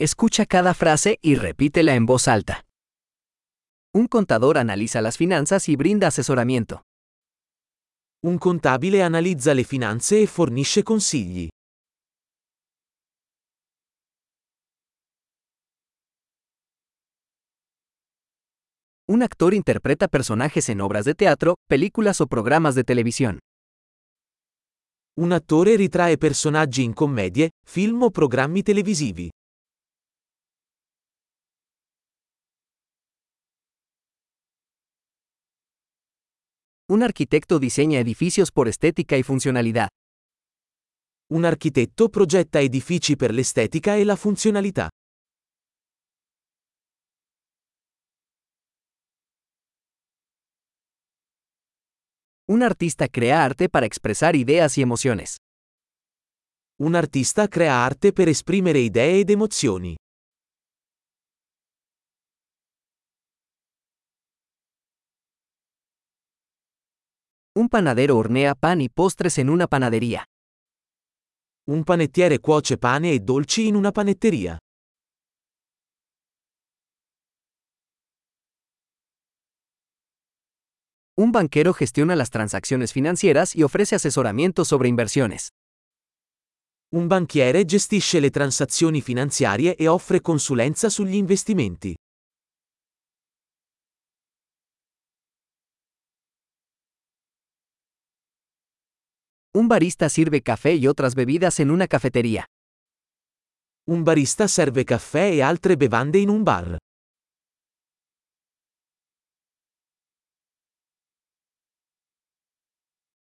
Escucha cada frase y repítela en voz alta. Un contador analiza las finanzas y brinda asesoramiento. Un contabile analizza le finanze e fornisce consigli. Un actor interpreta personajes en obras de teatro, películas o programas de televisión. Un attore ritrae personaggi in commedie, film o programmi televisivi. Un arquitecto diseña edificios por estética y funcionalidad. Un architetto progetta edifici per l'estetica e la funzionalità. Un artista crea arte para expresar ideas y emociones. Un artista crea arte per esprimere idee ed emozioni. Un panadero hornea pan y postres en una panadería. Un panettiere cuoce pane e dolci in una panetteria. Un banquero gestiona las transacciones financieras y ofrece asesoramiento sobre inversiones. Un banchiere gestisce le transazioni finanziarie e offre consulenza sugli investimenti. Un barista sirve café y otras bebidas en una cafetería. Un barista serve caffè e altre bevande in un bar.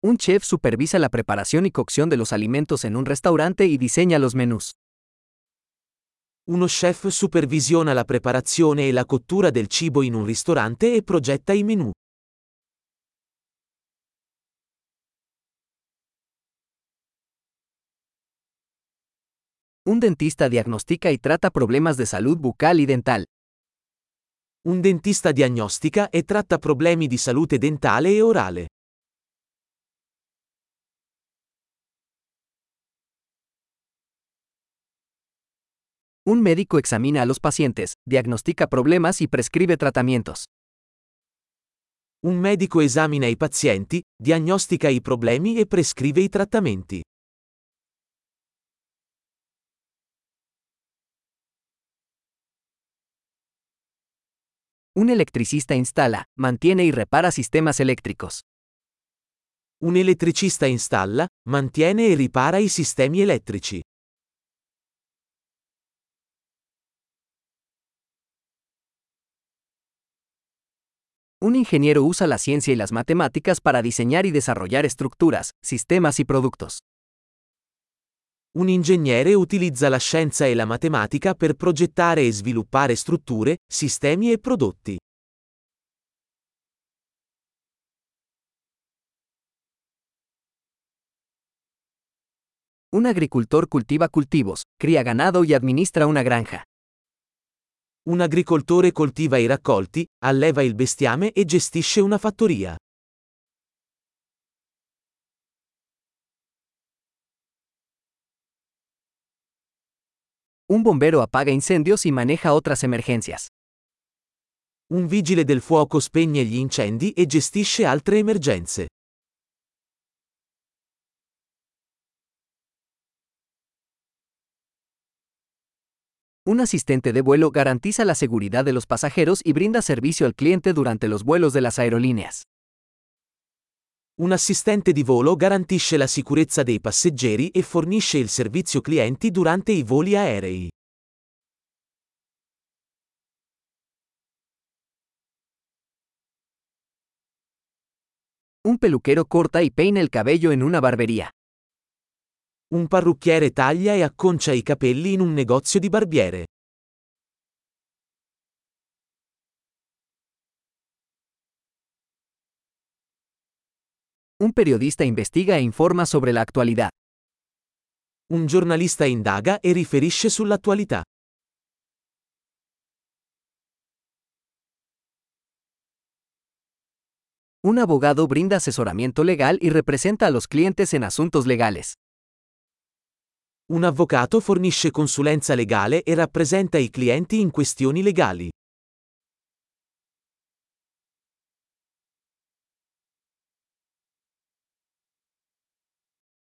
Un chef supervisa la preparación y cocción de los alimentos en un restaurante y diseña los menús. Uno chef supervisiona la preparazione e la cottura del cibo in un ristorante e progetta i menù. Un dentista diagnostica y trata problemas de salud bucal y dental. Un dentista diagnostica e tratta problemi di salute dentale e orale. Un médico examina a los pacientes, diagnostica problemas y prescribe tratamientos. Un medico esamina i pazienti, diagnostica i problemi e prescrive i trattamenti. Un electricista instala, mantiene y repara sistemas eléctricos. Un elettricista installa, mantiene e ripara i sistemi elettrici. Un ingeniero usa la ciencia y las matemáticas para diseñar y desarrollar estructuras, sistemas y productos. Un ingegnere utilizza la scienza e la matematica per progettare e sviluppare strutture, sistemi e prodotti. Un agricultor cultiva cultivos, cría ganado y administra una granja. Un agricoltore coltiva i raccolti, alleva il bestiame e gestisce una fattoria. Un bombero apaga incendios y maneja otras emergencias. Un vigile del fuoco spegne gli incendi e gestisce altre emergenze. Un asistente de vuelo garantiza la seguridad de los pasajeros y brinda servicio al cliente durante los vuelos de las aerolíneas. Un assistente di volo garantisce la sicurezza dei passeggeri e fornisce il servizio clienti durante i voli aerei. Un peluquero corta y peina el cabello en una barbería. Un parrucchiere taglia e acconcia i capelli in un negozio di barbiere. Un periodista investiga e informa sobre la actualidad. Un giornalista indaga e riferisce sull'attualità. Un abogado brinda asesoramiento legal y representa a los clientes en asuntos legales. Un avvocato fornisce consulenza legale e rappresenta i clienti in questioni legali.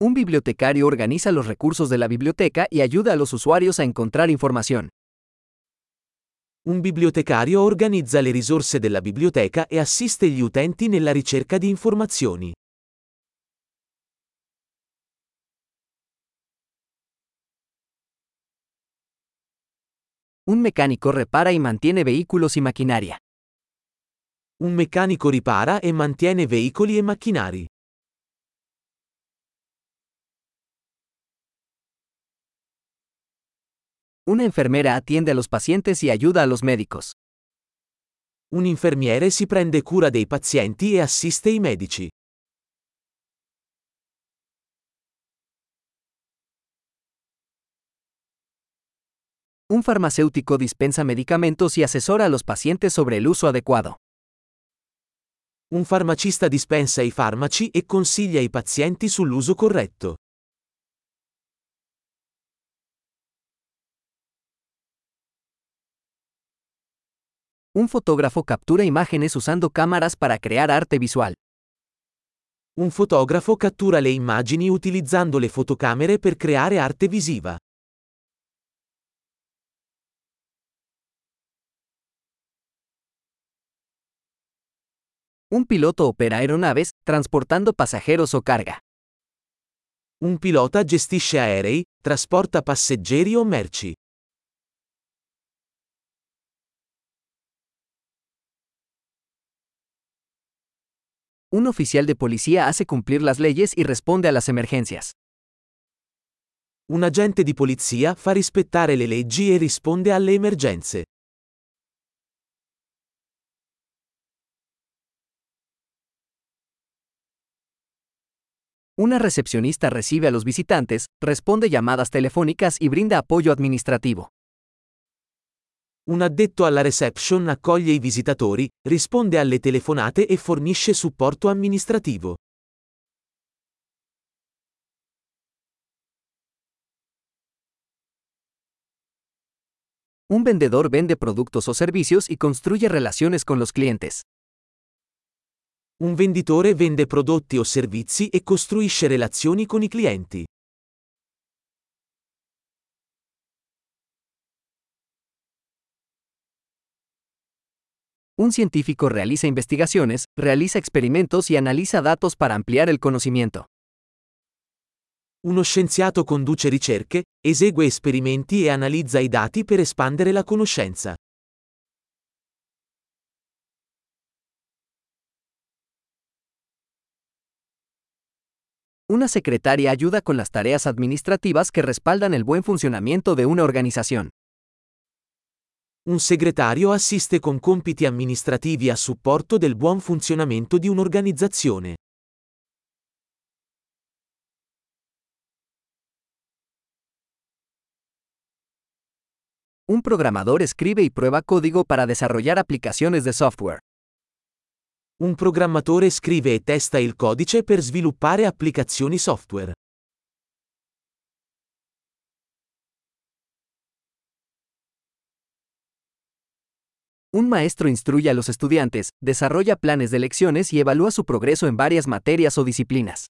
Un bibliotecario organiza los recursos de la biblioteca y ayuda a los usuarios a encontrar información. Un bibliotecario organizza le risorse della biblioteca e assiste gli utenti nella ricerca di informazioni. Un mecánico repara y mantiene vehículos y maquinaria. Un meccanico ripara e mantiene veicoli e macchinari. Una enfermera atiende a los pacientes y ayuda a los médicos. Un infermiere si prende cura dei pazienti e assiste i medici. Un farmacéutico dispensa medicamentos y asesora a los pacientes sobre el uso adecuado. Un farmacista dispensa i farmaci e consiglia i pazienti sull'uso corretto. Un fotógrafo captura imágenes usando cámaras para crear arte visual. Un fotografo cattura le immagini utilizzando le fotocamere per creare arte visiva. Un piloto opera aeronaves, transportando pasajeros o carga. Un pilota gestisce aerei, trasporta passeggeri o merci. Un oficial de policía hace cumplir las leyes y responde a las emergencias. Un agente di polizia fa rispettare le leggi e risponde alle emergenze. Una recepcionista recibe a los visitantes, responde llamadas telefónicas y brinda apoyo administrativo. Un addetto alla reception accoglie i visitatori, risponde alle telefonate e fornisce supporto amministrativo. Un vendedor vende productos o servicios y construye relaciones con los clientes. Un venditore vende prodotti o servizi e costruisce relazioni con i clienti. Un científico realiza investigaciones, realiza experimentos y analiza datos para ampliar el conocimiento. Uno scienziato conduce ricerche, esegue esperimenti e analizza i dati per espandere la conoscenza. Una secretaria ayuda con las tareas administrativas que respaldan el buen funcionamiento de una organización. Un segretario assiste con compiti amministrativi a supporto del buon funzionamento di un'organizzazione. Un programador escribe y prueba código para desarrollar aplicaciones de software. Un programmatore scrive e testa il codice per sviluppare applicazioni software. Un maestro instruye a los estudiantes, desarrolla planes de lecciones y evalúa su progreso en varias materias o disciplinas.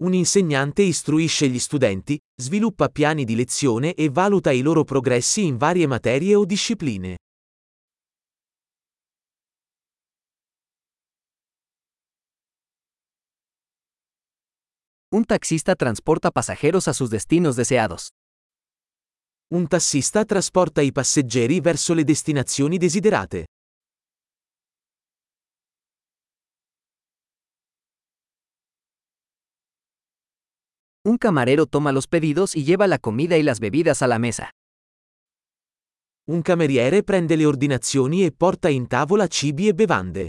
Un insegnante istruisce gli studenti, sviluppa piani di lezione e valuta i loro progressi in varie materie o discipline. Un taxista transporta pasajeros a sus destinos deseados. Un tassista trasporta i passeggeri verso le destinazioni desiderate. Un camarero toma los pedidos y lleva la comida y las bebidas a la mesa. Un cameriere prende le ordinazioni e porta in tavola cibi e bevande.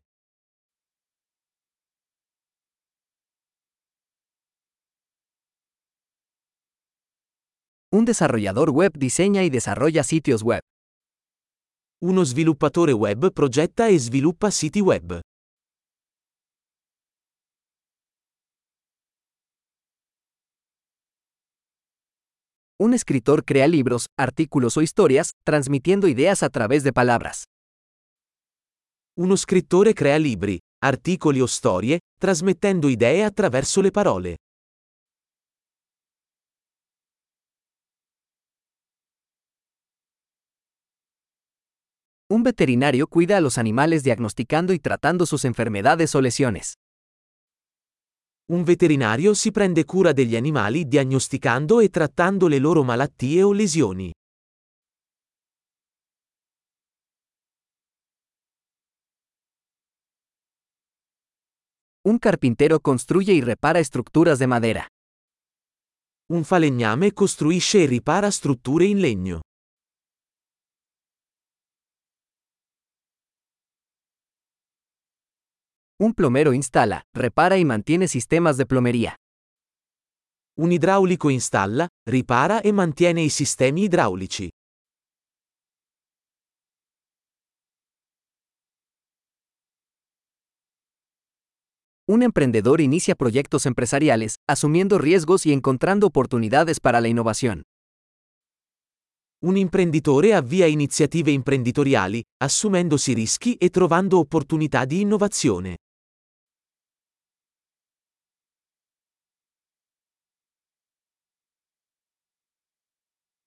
Un desarrollador web diseña y desarrolla sitios web. Uno sviluppatore web progetta e sviluppa siti web. Un escritor crea libros, artículos o historias, transmitiendo ideas a través de palabras. Uno scrittore crea libri, articoli o storie, trasmettendo idee attraverso le parole. Un veterinario cuida a los animales diagnosticando y tratando sus enfermedades o lesiones. Un veterinario si prende cura degli animali diagnosticando e trattando le loro malattie o lesioni. Un carpintero construye y repara estructuras de madera. Un falegname costruisce e ripara strutture in legno. Un plomero instala, repara y mantiene sistemas de plomería. Un idraulico installa, ripara e mantiene i sistemi idraulici. Un emprendedor inicia proyectos empresariales, asumiendo riesgos y encontrando oportunidades para la innovación. Un imprenditore avvia iniziative imprenditoriali, assumendosi rischi e trovando opportunità di innovazione.